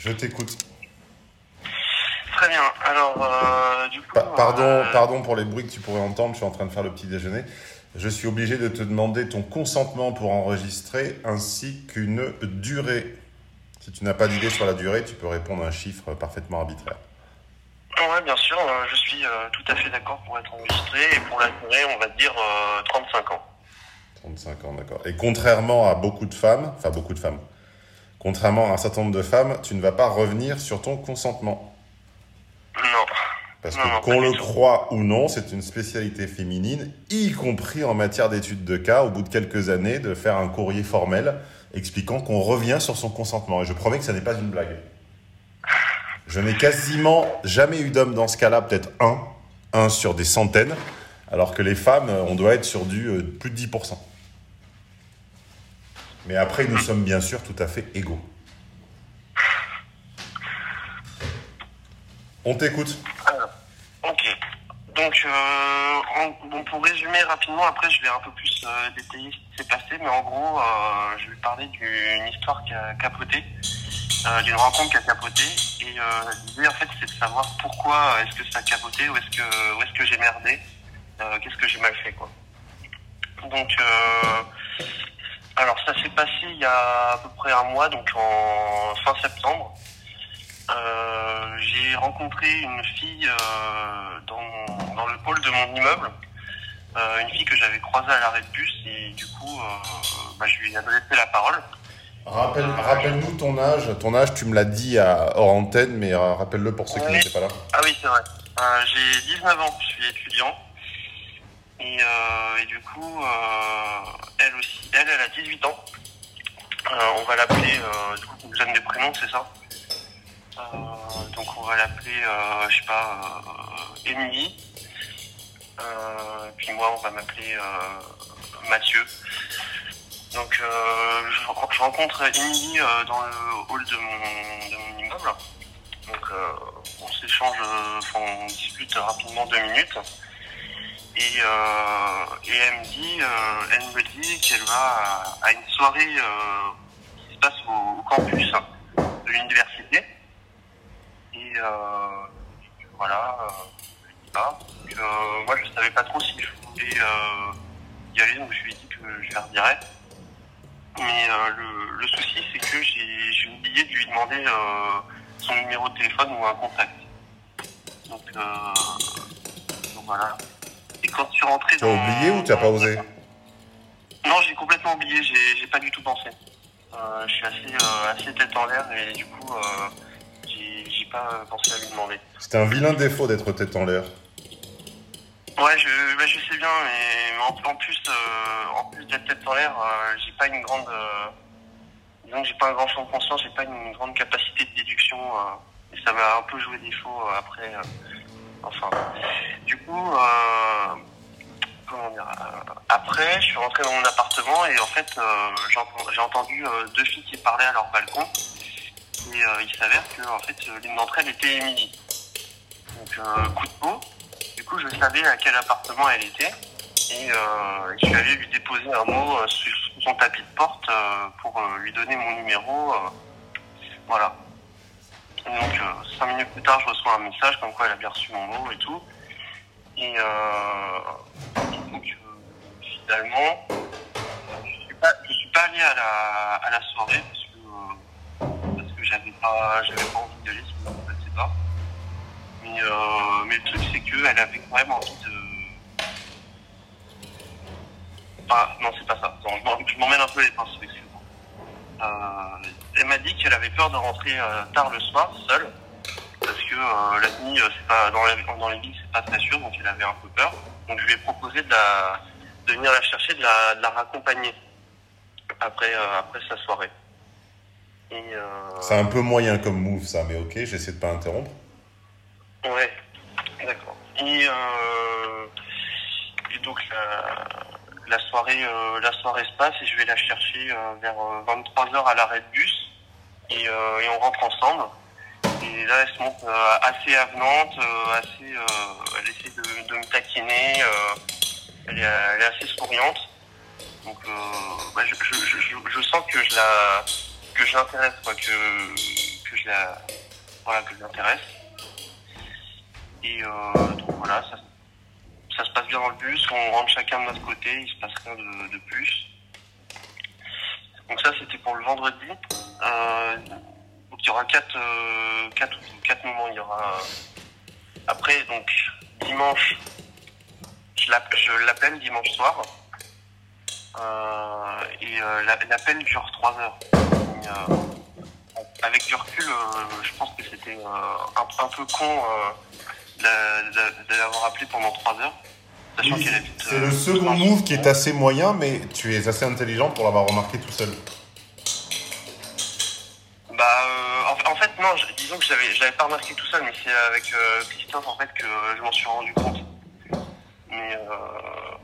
Je t'écoute. Très bien. Alors, euh, du coup. Pa- pardon, euh, pardon pour les bruits que tu pourrais entendre, je suis en train de faire le petit déjeuner. Je suis obligé de te demander ton consentement pour enregistrer ainsi qu'une durée. Si tu n'as pas d'idée sur la durée, tu peux répondre à un chiffre parfaitement arbitraire. Ouais, bien sûr. euh, je suis tout à fait d'accord pour être enregistré. Et pour la durée, on va dire euh, 35 ans. 35 ans, d'accord. Et contrairement à beaucoup de femmes, enfin beaucoup de femmes, contrairement à un certain nombre de femmes, tu ne vas pas revenir sur ton consentement. Non. Parce Non, que qu'on le croit ou non, c'est une spécialité féminine, y compris en matière d'études de cas, au bout de quelques années, de faire un courrier formel expliquant qu'on revient sur son consentement. Et je promets que ça n'est pas une blague. Je n'ai quasiment jamais eu d'homme dans ce cas-là, peut-être un, un sur des centaines, alors que les femmes, on doit être sur du euh, plus de 10%. Mais après, nous sommes bien sûr tout à fait égaux. On t'écoute. Alors, ok. Donc, euh, en- bon, pour résumer rapidement, après je vais un peu plus euh, détailler ce qui s'est passé, mais en gros, euh, je vais parler d'une histoire qui a capoté, d'une rencontre qui a capoté, et l'idée en fait c'est de savoir pourquoi est-ce que ça a capoté, où est-ce que, où est-ce que j'ai merdé, qu'est-ce que j'ai mal fait quoi. Donc, alors ça s'est passé il y a à peu près un mois, donc en fin septembre. Euh, j'ai rencontré une fille euh, dans, dans le hall de mon immeuble, euh, une fille que j'avais croisée à l'arrêt de bus et du coup, bah, je lui ai adressé la parole. Rappelle, rappelle-nous ton âge. Ton âge, tu me l'as dit à, hors antenne, mais rappelle-le pour ceux qui n'étaient pas là. Ah oui, c'est vrai. J'ai 19 ans, je suis étudiant. Et, euh, et du coup, euh, elle aussi, elle, a 18 ans. Euh, on va l'appeler, du coup, on donne des prénoms, c'est ça? Donc on va l'appeler, je sais pas, Émilie. Puis moi, on va m'appeler Mathieu. Donc euh, je, je rencontre Émilie dans le hall de mon, immeuble. Donc on s'échange, on discute rapidement deux minutes. Et, euh, et elle me dit, euh, elle me dit qu'elle va à, une soirée euh, qui se passe au, campus de l'université. Et voilà, pas. Donc, moi je savais pas trop si je voulais y aller, donc je lui ai dit que je la redirais. Mais le, souci c'est que j'ai oublié de lui demander son numéro de téléphone ou un contact. Donc, euh, donc voilà. Quand je suis rentré Tu as dans... oublié ou tu n'as pas osé Non, j'ai complètement oublié, j'ai j'ai pas du tout pensé. Euh, je suis assez, euh, assez tête en l'air et du coup, euh, j'ai j'ai pas pensé à lui demander. C'était un vilain défaut d'être tête en l'air. Ouais, je, bah, je sais bien, mais en, en plus, euh, en plus d'être tête en l'air, j'ai pas une grande, disons que j'ai pas un grand champ de conscience, j'ai pas une grande capacité de déduction, et ça m'a un peu joué défaut après. Enfin, du coup, euh, comment dire, euh, après, je suis rentré dans mon appartement et en fait, euh, j'ai ent- j'ai entendu deux filles qui parlaient à leur balcon, et il s'avère que en fait, l'une d'entre elles était Émilie. Donc, coup de peau. Du coup, je savais à quel appartement elle était. Et euh, je suis allé lui déposer un mot sur son tapis de porte euh, pour lui donner mon numéro. voilà. Donc, euh, cinq minutes plus tard, je reçois un message comme quoi elle a bien reçu mon mot et tout. Et, euh, donc, finalement, je suis suis pas allé à la, à la soirée parce que, euh, parce que j'avais pas, j'avais pas envie d'y aller, ça me pas. Mais, euh, mais le truc, c'est qu'elle avait quand même envie de. Ah, non, c'est pas ça. Je m'emmène un peu les pinceaux, excuse-moi. Euh, elle m'a dit qu'elle avait peur de rentrer euh, tard le soir, seule. Parce que euh, la nuit, euh, c'est pas, dans, la, dans les villes, c'est pas très sûr, donc elle avait un peu peur. Donc je lui ai proposé de, la, de venir la chercher, de la, de la raccompagner après, euh, après sa soirée. Euh, C'est un peu moyen comme move, ça, mais ok, j'essaie de pas interrompre. Ouais, d'accord. Et, euh, et donc la, la soirée, la soirée se passe et je vais la chercher vers 23h à l'arrêt de bus et, euh, et on rentre ensemble. Et là, elle se montre euh, assez avenante, euh, assez, elle essaie de, de me taquiner, elle, est, elle est assez souriante. Donc, bah, je, je, je, je- je sens que je la, que je l'intéresse, quoi, que, que je la, voilà, que je l'intéresse. Et euh, donc voilà, ça, ça se passe bien dans le bus, on rentre chacun de notre côté, il se passe rien de, de plus. Donc ça c'était pour le vendredi. Euh, donc il y aura quatre, euh, quatre, quatre moments. Il y aura après donc dimanche, je l'app- je l'appelle dimanche soir. Euh, et euh, la- l'appel dure 3 heures. Euh, avec du recul, euh, je pense que c'était euh, un, un peu con euh, de l'avoir appelé pendant 3 heures. Sachant habite, c'est le second move qui est assez moyen, mais tu es assez intelligent pour l'avoir remarqué tout seul. Bah, euh, en, en fait, non, je- disons que je l'avais, je l'avais pas remarqué tout seul, mais c'est avec euh, Christophe en fait que je m'en suis rendu compte. Mais euh,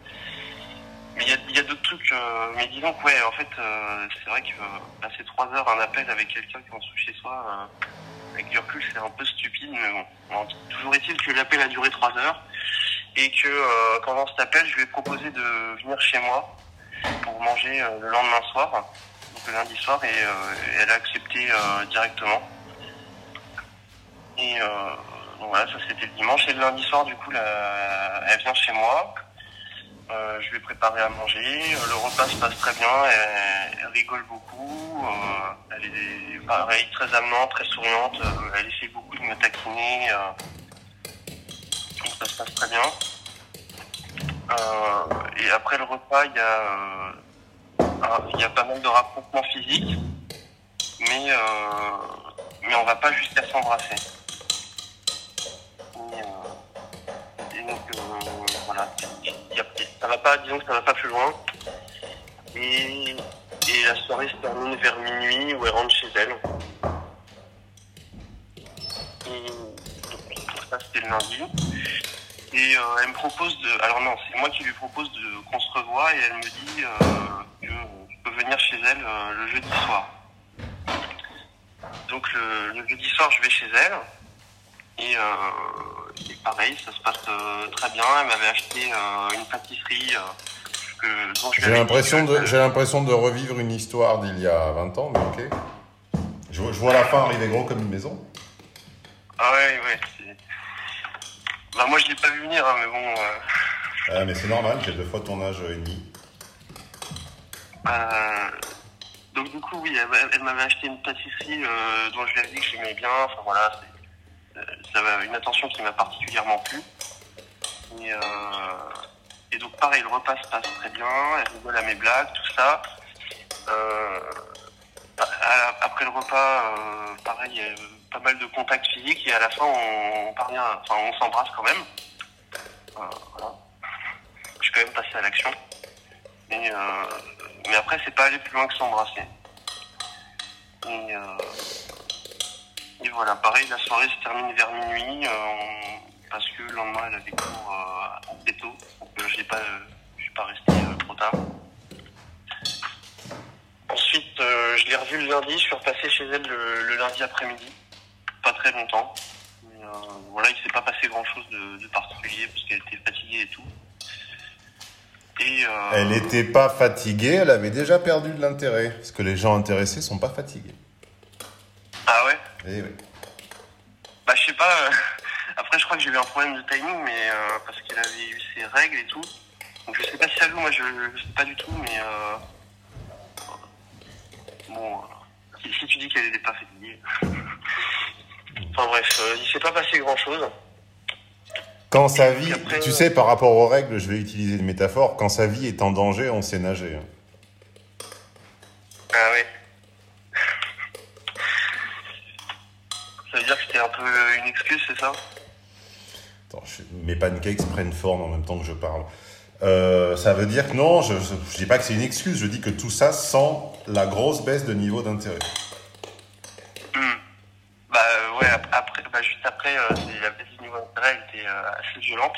mais il y a, il y a d'autres trucs. euh, mais disons que ouais, en fait, euh, c'est vrai que passer trois heures un appel avec quelqu'un qui est en dessous chez soi, avec du recul, c'est un peu stupide. Mais bon, Bon, toujours est-il que l'appel a duré trois heures et que euh, pendant cet appel, je lui ai proposé de venir chez moi pour manger euh, le lendemain soir donc le lundi soir et, euh, elle a accepté euh, directement. Et euh, donc voilà, ça c'était le dimanche. Et le lundi soir, du coup, la- elle vient chez moi. Je lui ai préparé à manger. Le repas se passe très bien. Elle, rigole beaucoup. Elle est pareil, très amenante, très souriante. Elle essaie beaucoup de me taquiner. Ça se passe très bien. Euh, et après le repas, il y a euh, ah, Il y a pas mal de rapprochements physiques, mais, euh, mais on va pas jusqu'à s'embrasser. Et, donc, voilà. Ça va pas, disons que ça va pas plus loin. Et, et la soirée se termine vers minuit où elle rentre chez elle. Et donc, ça, c'était le lundi. Et euh, elle me propose de. Alors non, c'est moi qui lui propose de qu'on se revoie et elle me dit euh, que je peux venir chez elle euh, le jeudi soir. Donc le, le jeudi soir, je vais chez elle. Et, euh, et pareil, ça se passe euh, très bien. Elle m'avait acheté euh, une pâtisserie J'ai l'impression de, j'ai l'impression de revivre une histoire d'il y a 20 ans, mais ok. Je, vois- je vois la fin arriver gros comme une maison. Ah ouais, ouais. Bah moi je l'ai pas vu venir, hein, mais bon. euh, Ah, mais c'est normal, j'ai deux fois ton âge et demi. Euh, donc du coup, oui, elle, elle m'avait acheté une pâtisserie euh, dont je lui avais dit que j'aimais bien. Enfin voilà, c'est- ça avait une attention qui m'a particulièrement plu. Et, et donc pareil, le repas se passe très bien. Elle rigole à mes blagues, tout ça. Euh, après le repas, euh, pareil, pas mal de contacts physiques et à la fin, on, parvient, enfin, on s'embrasse quand même. Euh. Je suis quand même passé à l'action. Euh, mais après, c'est pas aller plus loin que s'embrasser. Et, euh, voilà, pareil, la soirée se termine vers minuit, parce que le lendemain, elle avait cours assez tôt. Donc, je n'ai pas, pas resté trop tard. Ensuite, je l'ai revue le lundi, je suis repassé chez elle le, le lundi après-midi. Pas très longtemps. Mais, euh, voilà, il s'est pas passé grand-chose de, de particulier, parce qu'elle était fatiguée et tout. Et, euh, Elle n'était pas fatiguée, elle avait déjà perdu de l'intérêt. Parce que les gens intéressés sont pas fatigués. Ah ouais? Eh oui. Bah je sais pas. euh, Après je crois que j'ai eu un problème de timing, mais euh, parce qu'elle avait eu ses règles et tout. Donc je sais pas si ça joue, moi je, je sais pas du tout, mais bon, si, si tu dis qu'elle n'était pas fatiguée. enfin bref, euh, il s'est pas passé grand chose. Quand sa vie, après, tu euh, sais, par rapport aux règles, je vais utiliser une métaphore, quand sa vie est en danger, on sait nager. Ah ouais. Ça veut dire que c'était un peu une excuse, c'est ça? Attends, je- mes pancakes prennent forme en même temps que je parle. Euh, ça veut dire que non, je, je dis pas que c'est une excuse, je dis que tout ça sent la grosse baisse de niveau d'intérêt. Après, euh, la baisse du niveau d'intérêt était euh, assez violente.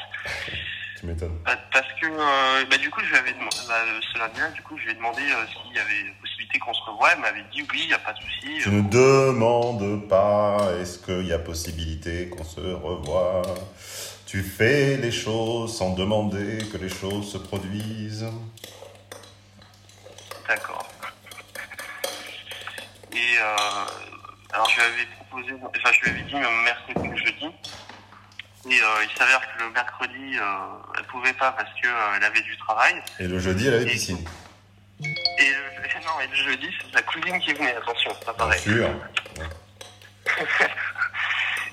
Tu m'étonnes. Bah, Parce que euh, bah, du coup, je lui avais demandé, bah, ce lundi-là, du coup, je lui ai demandé euh, s'il y avait possibilité qu'on se revoie. Elle m'avait dit oui, il n'y a pas de souci. Tu ne demandes pas, est-ce qu'il y a possibilité qu'on se revoie? Tu fais les choses sans demander que les choses se produisent. D'accord. Et euh, Alors je lui avais proposé, enfin je lui avais dit mercredi ou jeudi. Et euh, il s'avère que le mercredi, euh, elle pouvait pas parce que euh, elle avait du travail. Et le jeudi, elle avait piscine. Et le, non, et le jeudi, c'est sa cousine qui venait, attention, c'est pas Bien pareil. sûr.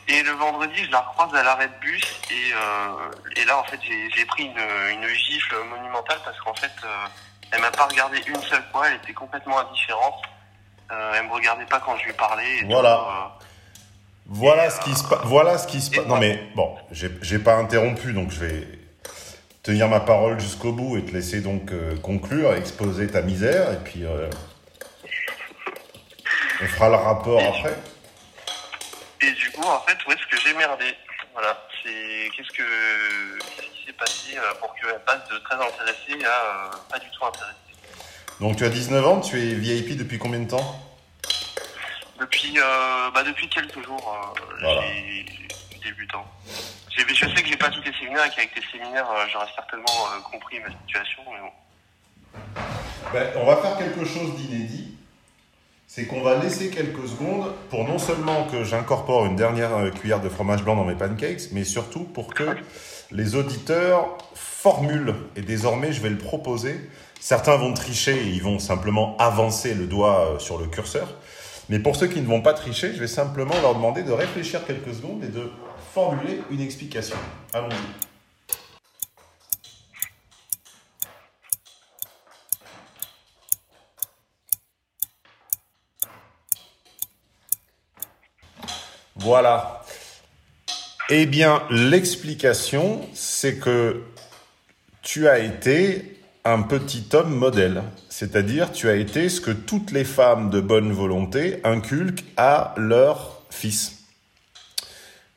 Et le vendredi, je la recroise à l'arrêt de bus et, euh, et là, en fait, j'ai j'ai pris une, une gifle monumentale parce qu'en fait, euh, elle m'a pas regardé une seule fois, elle était complètement indifférente. Euh, elle me regardait pas quand je lui parlais. et Voilà. tout, Voilà ce qui se passe. Voilà ce qui se passe. Non mais bon, j'ai pas interrompu, donc je vais tenir ma parole jusqu'au bout et te laisser donc euh, conclure, exposer ta misère, et puis euh, on fera le rapport après. Et du coup, en fait, où est-ce que j'ai merdé? Voilà, c'est qu'est-ce que qu'est-ce qui s'est passé euh, pour qu'elle passe de très intéressée à euh, pas du tout intéressée? Donc tu as 19 ans, tu es VIP depuis combien de temps? Depuis euh, bah depuis quelques jours, euh, Voilà. j'ai débutant. Je sais que j'ai pas tous les séminaires et qu'avec les séminaires, euh, j'aurais certainement euh, compris ma situation. Mais bon. Ben, on va faire quelque chose d'inédit. C'est qu'on va laisser quelques secondes pour non seulement que j'incorpore une dernière cuillère de fromage blanc dans mes pancakes, mais surtout pour que les auditeurs formulent. Et désormais, je vais le proposer. Certains vont tricher et ils vont simplement avancer le doigt sur le curseur. Mais pour ceux qui ne vont pas tricher, je vais simplement leur demander de réfléchir quelques secondes et de formuler une explication. Allons-y. Voilà. Eh bien, l'explication, c'est que tu as été un petit homme modèle. C'est-à-dire, tu as été ce que toutes les femmes de bonne volonté inculquent à leur fils.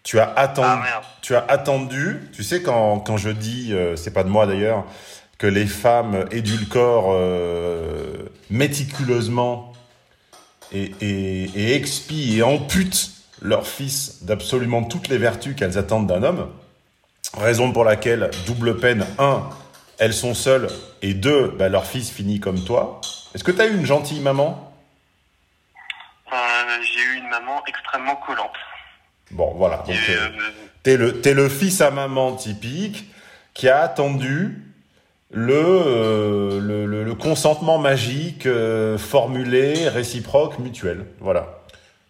Tu as attendu, Ah tu as attendu, tu sais quand, quand je dis, euh, c'est pas de moi d'ailleurs, que les femmes édulcorent euh, méticuleusement et, et, et expient et amputent leur fils d'absolument toutes les vertus qu'elles attendent d'un homme, raison pour laquelle, double peine, un, elles sont seules, et deux, bah, leur fils finit comme toi. Est-ce que tu as eu une gentille maman? Euh, j'ai eu une maman extrêmement collante. Bon, voilà. Donc, euh, euh, T'es le, t'es le fils à maman typique qui a attendu le, euh, le, le- le consentement magique euh, formulé, réciproque, mutuel. Voilà.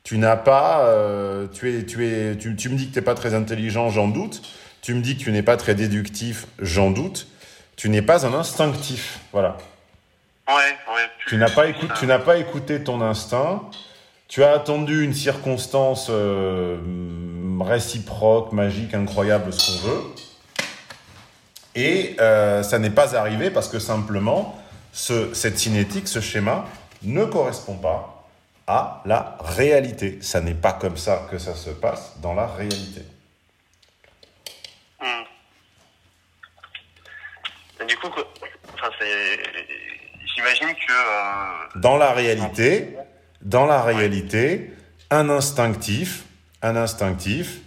Tu n'as pas, euh, tu es, tu es, tu, tu me dis que t'es pas très intelligent, j'en doute. Tu me dis que tu n'es pas très déductif, j'en doute. Tu n'es pas un instinctif. Voilà. ouais, ouais. Tu n'as pas, écouté, tu n'as pas écouté ton instinct. Tu as attendu une circonstance euh, réciproque, magique, incroyable, ce qu'on veut. Et euh, ça n'est pas arrivé parce que simplement, ce, cette cinétique, ce schéma, ne correspond pas à la réalité. Ça n'est pas comme ça que ça se passe dans la réalité. Hmm. Et du coup, enfin, j'imagine que euh, Dans la réalité, dans la un instinctif, un instinctif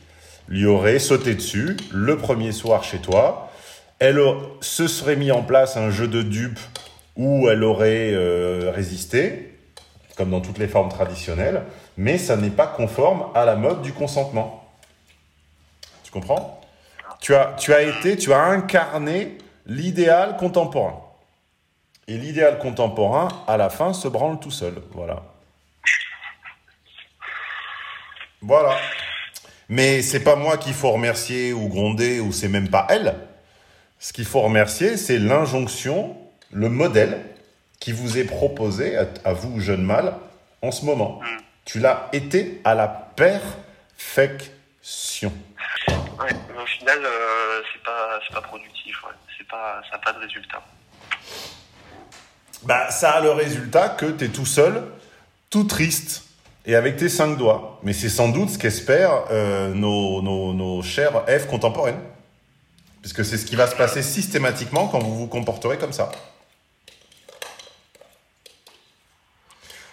lui aurait sauté dessus le premier soir chez toi. Elle se serait mis en place un jeu de dupes où elle aurait euh, résisté, comme dans toutes les formes traditionnelles, mais ça n'est pas conforme à la mode du consentement. Tu comprends? Tu as, tu as été, tu as incarné l'idéal contemporain. Et l'idéal contemporain, à la fin, se branle tout seul. Voilà. Voilà. Mais c'est pas moi qu'il faut remercier ou gronder, ou c'est même pas elle. Ce qu'il faut remercier, c'est l'injonction, le modèle qui vous est proposé à, vous, jeune mâle, en ce moment. Tu l'as été à la perfection. mais au final, euh, c'est pas, pas productif. C'est pas, ça n'a pas de résultat. Bah, ça a le résultat que tu es tout seul, tout triste, et avec tes cinq doigts. Mais c'est sans doute ce qu'espèrent euh, nos, nos, nos chères F contemporaines. Puisque c'est ce qui va se passer systématiquement quand vous vous comporterez comme ça.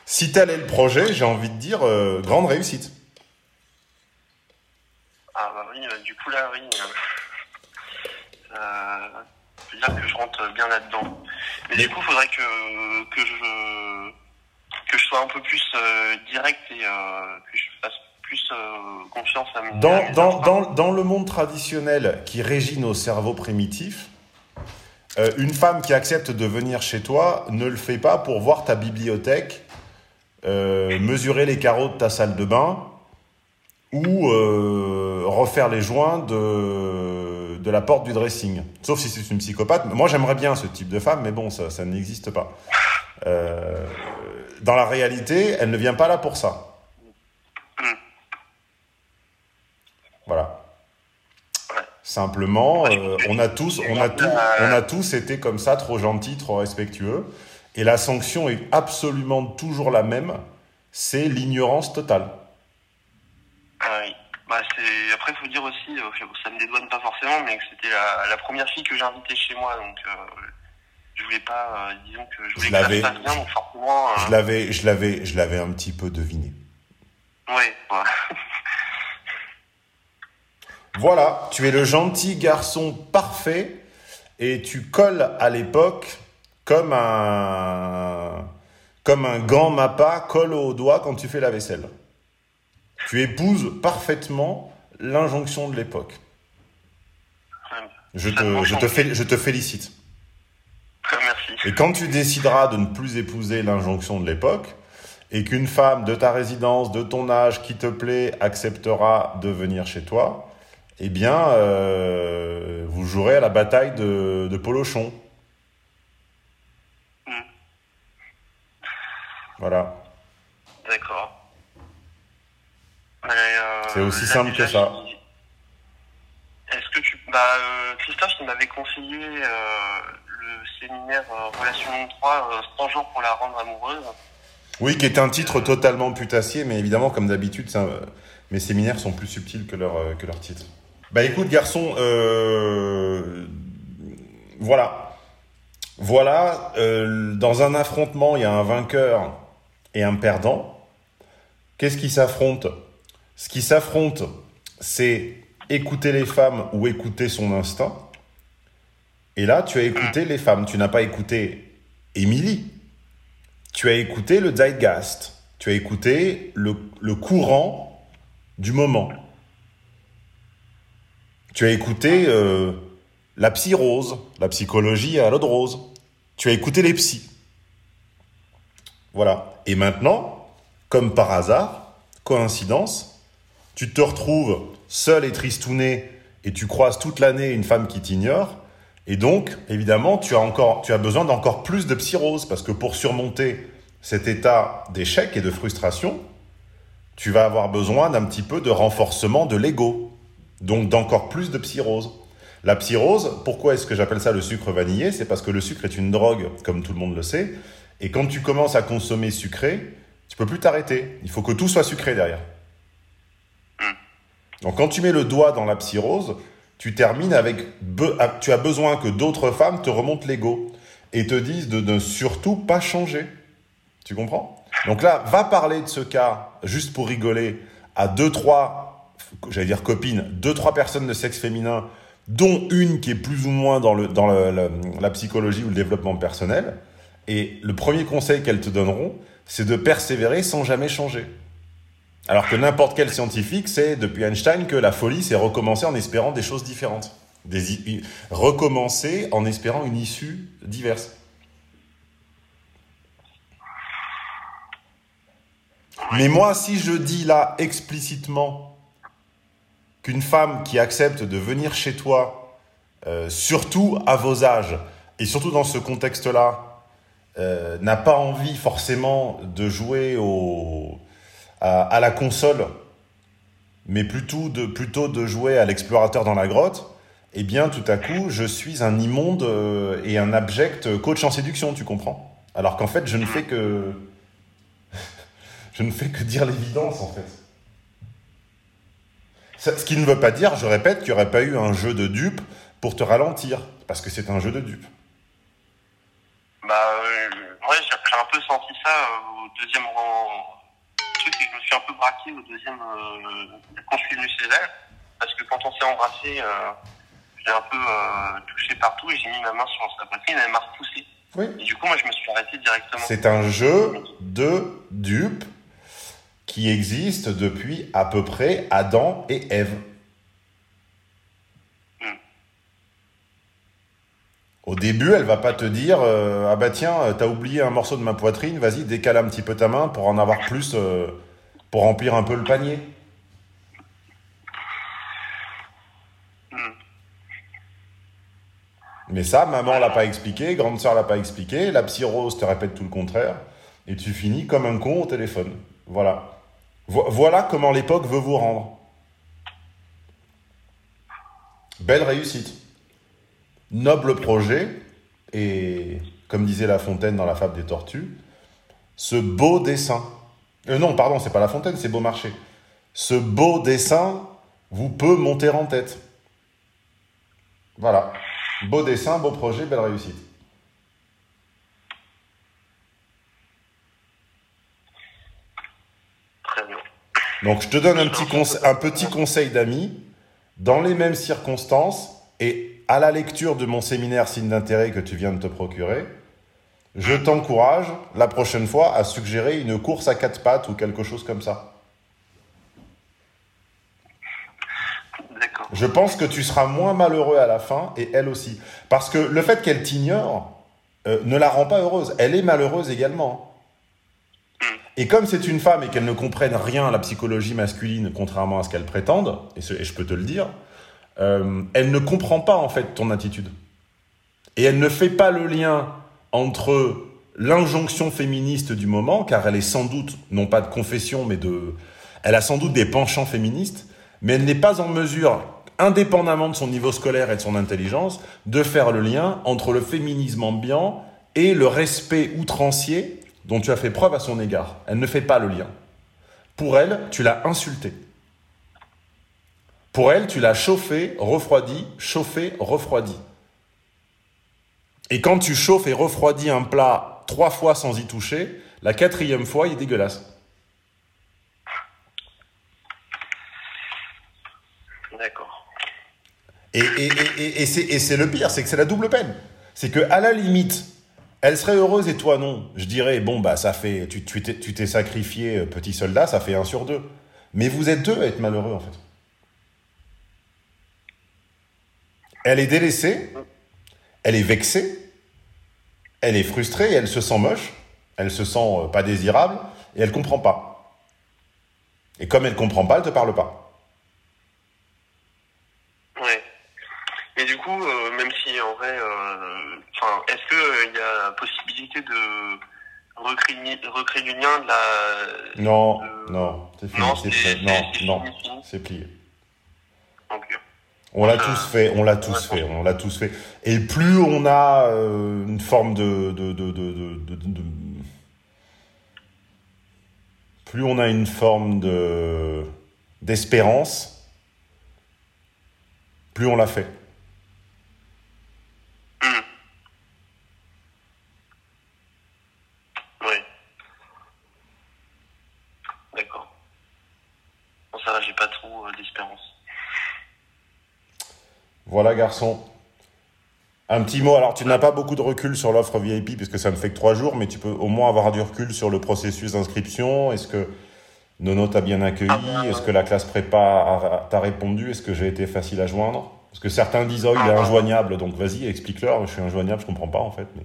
Si tel est le projet, j'ai envie de dire euh, grande réussite. Ah bah oui, euh, du coup là, oui. Euh, dire que je rentre bien là-dedans. Mais, du coup, il faudrait que, que je que je sois un peu plus euh, direct et euh, que je fasse plus euh, confiance à mes Dans, à mes dans, dans, dans le monde traditionnel qui régit nos cerveaux primitifs, une femme qui accepte de venir chez toi ne le fait pas pour voir ta bibliothèque, mesurer les carreaux de ta salle de bain ou refaire les joints de, de la porte du dressing. Sauf si c'est une psychopathe. Moi, j'aimerais bien ce type de femme, mais bon, ça, ça n'existe pas. Euh, dans la réalité, elle ne vient pas là pour ça. Voilà. Simplement, euh, on a tous, on a on a tous été comme ça, trop gentils, trop respectueux, et la sanction est absolument toujours la même, c'est l'ignorance totale. Ah oui. Bah, c'est... Après, il faut dire aussi, euh, ça me dédouane pas forcément, mais que c'était la, la première fille que j'ai invitée chez moi, donc euh, je voulais pas, euh, disons que je voulais Je que ça se passe bien, donc forcément. Je l'avais, je l'avais, je l'avais un petit peu deviné. ouais, ouais. Voilà, tu es le gentil garçon parfait et tu colles à l'époque comme un comme un gant mappa colle au doigt quand tu fais la vaisselle. Tu épouses parfaitement l'injonction de l'époque. Je te, je, te fél- je te félicite. Merci. Et quand tu décideras de ne plus épouser l'injonction de l'époque, et qu'une femme de ta résidence, de ton âge, qui te plaît, acceptera de venir chez toi, eh bien, euh, vous jouerez à la bataille de, de Polochon. Mm. Voilà. D'accord. Mais, euh, C'est aussi simple déjà, que ça. Est-ce que tu... Bah, euh, Christophe, il m'avait conseillé euh, le séminaire Relation longue 3, euh, 100 jours pour la rendre amoureuse. Oui, qui est un titre totalement putassier, mais évidemment, comme d'habitude, mes séminaires sont plus subtils que leur, que leur titre. Bah écoute, garçon, voilà. Voilà, dans un affrontement, il y a un vainqueur et un perdant. Qu'est-ce qui s'affronte? Ce qui s'affronte, c'est écouter les femmes ou écouter son instinct. Et là, tu as écouté les femmes. Tu n'as pas écouté Émilie. Tu as écouté le zeitgeist. Tu as écouté le, courant du moment. Tu as écouté euh, la psyrose, la psychologie à l'eau de rose. Tu as écouté les psys. Voilà. Et maintenant, comme par hasard, coïncidence, tu te retrouves seul et tristouné et tu croises toute l'année une femme qui t'ignore. Et donc, évidemment, tu as, encore, tu as besoin d'encore plus de psyrose parce que pour surmonter cet état d'échec et de frustration, tu vas avoir besoin d'un petit peu de renforcement de l'ego. Donc d'encore plus de psyrose. La psyrose, pourquoi est-ce que j'appelle ça le sucre vanillé? C'est parce que le sucre est une drogue, comme tout le monde le sait. Et quand tu commences à consommer sucré, tu peux plus t'arrêter. Il faut que tout soit sucré derrière. Donc quand tu mets le doigt dans la psyrose, tu termines avec... ah, tu as besoin que d'autres femmes te remontent l'ego et te disent de ne surtout pas changer. Tu comprends? Donc là, va parler de ce cas, juste pour rigoler, à deux, trois, j'allais dire copines, deux, trois personnes de sexe féminin, dont une qui est plus ou moins dans, le, dans la psychologie ou le développement personnel. Et le premier conseil qu'elles te donneront, c'est de persévérer sans jamais changer. Alors que n'importe quel scientifique sait depuis Einstein que la folie, c'est recommencer en espérant des choses différentes. Recommencer en espérant une issue diverse. Mais moi, si je dis là explicitement qu'une femme qui accepte de venir chez toi, euh, surtout à vos âges, et surtout dans ce contexte-là, euh, n'a pas envie forcément de jouer au, à, la console, mais plutôt de, jouer à l'explorateur dans la grotte, eh bien, tout à coup, je suis un immonde euh, et un abject coach en séduction, tu comprends Alors qu'en fait, je ne fais que... je ne fais que dire l'évidence, en fait. Ce qui ne veut pas dire, je répète, qu'il n'y aurait pas eu un jeu de dupe pour te ralentir, parce que c'est un jeu de dupe. Bah, euh, ouais, j'ai un peu senti ça euh, au deuxième rang. Le truc, c'est que je me suis un peu braqué au deuxième, euh, quand je suis venu chez elle. Parce que quand on s'est embrassé, euh, j'ai un peu euh, touché partout et j'ai mis ma main sur sa poitrine et elle m'a repoussé. Oui. Et du coup, moi, je me suis arrêté directement. C'est un jeu de dupes qui existe depuis à peu près Adam et Ève. Hmm. Au début, elle va pas te dire euh, ah bah tiens, t'as oublié un morceau de ma poitrine, vas-y décale un petit peu ta main pour en avoir plus, euh, pour remplir un peu le panier. Hmm. Mais ça, maman l'a pas expliqué, grande sœur l'a pas expliqué, la psy Rose te répète tout le contraire, et tu finis comme un con au téléphone. Voilà. Vo- voilà comment l'époque veut vous rendre. Belle réussite. Noble projet, et comme disait La Fontaine dans la fable des tortues, ce beau dessin. Euh, non, pardon, c'est pas La Fontaine, c'est Beaumarchais. Ce beau dessin vous peut monter en tête. Voilà. Beau dessin, beau projet, belle réussite. Très bien. Donc je te donne un petit, conse- un petit conseil d'ami. Dans les mêmes circonstances et à la lecture de mon séminaire signe d'intérêt que tu viens de te procurer, je t'encourage la prochaine fois à suggérer une course à quatre pattes ou quelque chose comme ça. Je pense que tu seras moins malheureux à la fin et elle aussi. Parce que le fait qu'elle t'ignore euh, ne la rend pas heureuse. Elle est malheureuse également. Et comme c'est une femme et qu'elle ne comprenne rien à la psychologie masculine, contrairement à ce qu'elle prétende, et, ce- et je peux te le dire, euh, elle ne comprend pas en fait ton attitude. Et elle ne fait pas le lien entre l'injonction féministe du moment, car elle est sans doute, non pas de confession, mais de... Elle a sans doute des penchants féministes, mais elle n'est pas en mesure, indépendamment de son niveau scolaire et de son intelligence, de faire le lien entre le féminisme ambiant et le respect outrancier dont tu as fait preuve à son égard. Elle ne fait pas le lien. Pour elle, tu l'as insulté. Pour elle, tu l'as chauffé, refroidi, chauffé, refroidi. Et quand tu chauffes et refroidis un plat trois fois sans y toucher, la quatrième fois, il est dégueulasse. D'accord. Et, et, et, et, c'est, le pire, c'est que c'est la double peine. C'est que à la limite, elle serait heureuse et toi non. Je dirais, bon, bah ça fait, tu, tu, t'es, sacrifié, euh, petit soldat, ça fait un sur deux. Mais vous êtes deux à être malheureux en fait. Elle est délaissée, elle est vexée, elle est frustrée, elle se sent moche, elle se sent euh, pas désirable et elle comprend pas. Et comme elle comprend pas, elle te parle pas. Ouais. Mais du coup, euh, même si en vrai, euh, est-ce que il y a possibilité de recréer, recréer du lien de la Non, non, c'est fini, Non, c'est fait. Non, c'est plié. Ok. On l'a tous fait, on l'a tous fait, on l'a tous fait. Et plus on a euh, une forme de, de, de, de, de- de- de- plus on a une forme de d'espérance, plus on l'a fait. Hmm. Oui. D'accord. Bon, ça va, j'ai pas trop euh, d'espérance. Voilà, garçon. Un petit mot. Alors, tu n'as pas beaucoup de recul sur l'offre VIP puisque ça ne fait que trois jours, mais tu peux au moins avoir du recul sur le processus d'inscription. Est-ce que Nono t'a bien accueilli? Ah ben, Est-ce que la classe prépa t'a répondu? Est-ce que j'ai été facile à joindre? Parce que certains disent oh il est Ah injoignable, donc vas-y explique-leur. Je suis injoignable, je comprends pas en fait. Mais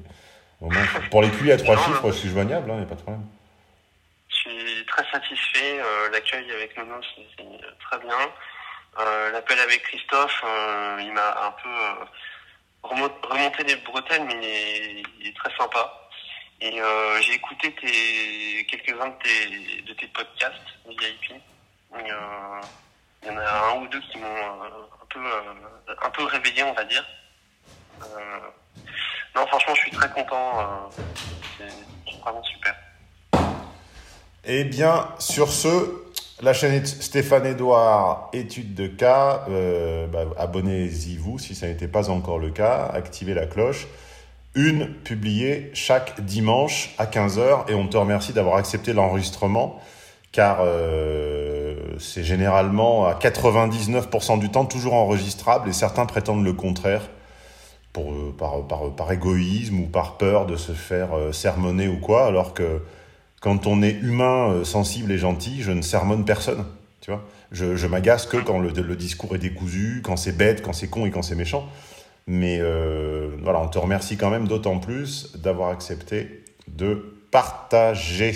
au moins, pour les QI à trois chiffres, je suis joignable, il n'y a pas de problème. Je suis très satisfait. euh, L'accueil avec Nono, c'est très bien. Euh, L'appel avec Christophe, euh, il m'a un peu euh, remo- remonté les bretelles, mais il est, très sympa. Et j'ai écouté quelques-uns de tes, podcasts VIP. Il y en a un ou deux qui m'ont un peu un peu réveillé, on va dire. Non, franchement, je suis très content. c'est vraiment super. Eh bien, sur ce, la chaîne Stéphane Edouard, étude de cas, euh, bah, abonnez-y vous si ça n'était pas encore le cas, activez la cloche. Une publiée chaque dimanche à 15h et on te remercie d'avoir accepté l'enregistrement car euh, c'est généralement à 99% du temps toujours enregistrable et certains prétendent le contraire pour, euh, par, par, par, égoïsme ou par peur de se faire sermonner ou quoi, alors que quand on est humain, euh, sensible et gentil, je ne sermonne personne. Tu vois je, m'agace que quand le, le, discours est décousu, quand c'est bête, quand c'est con et quand c'est méchant. Mais euh, voilà, on te remercie quand même d'autant plus d'avoir accepté de partager.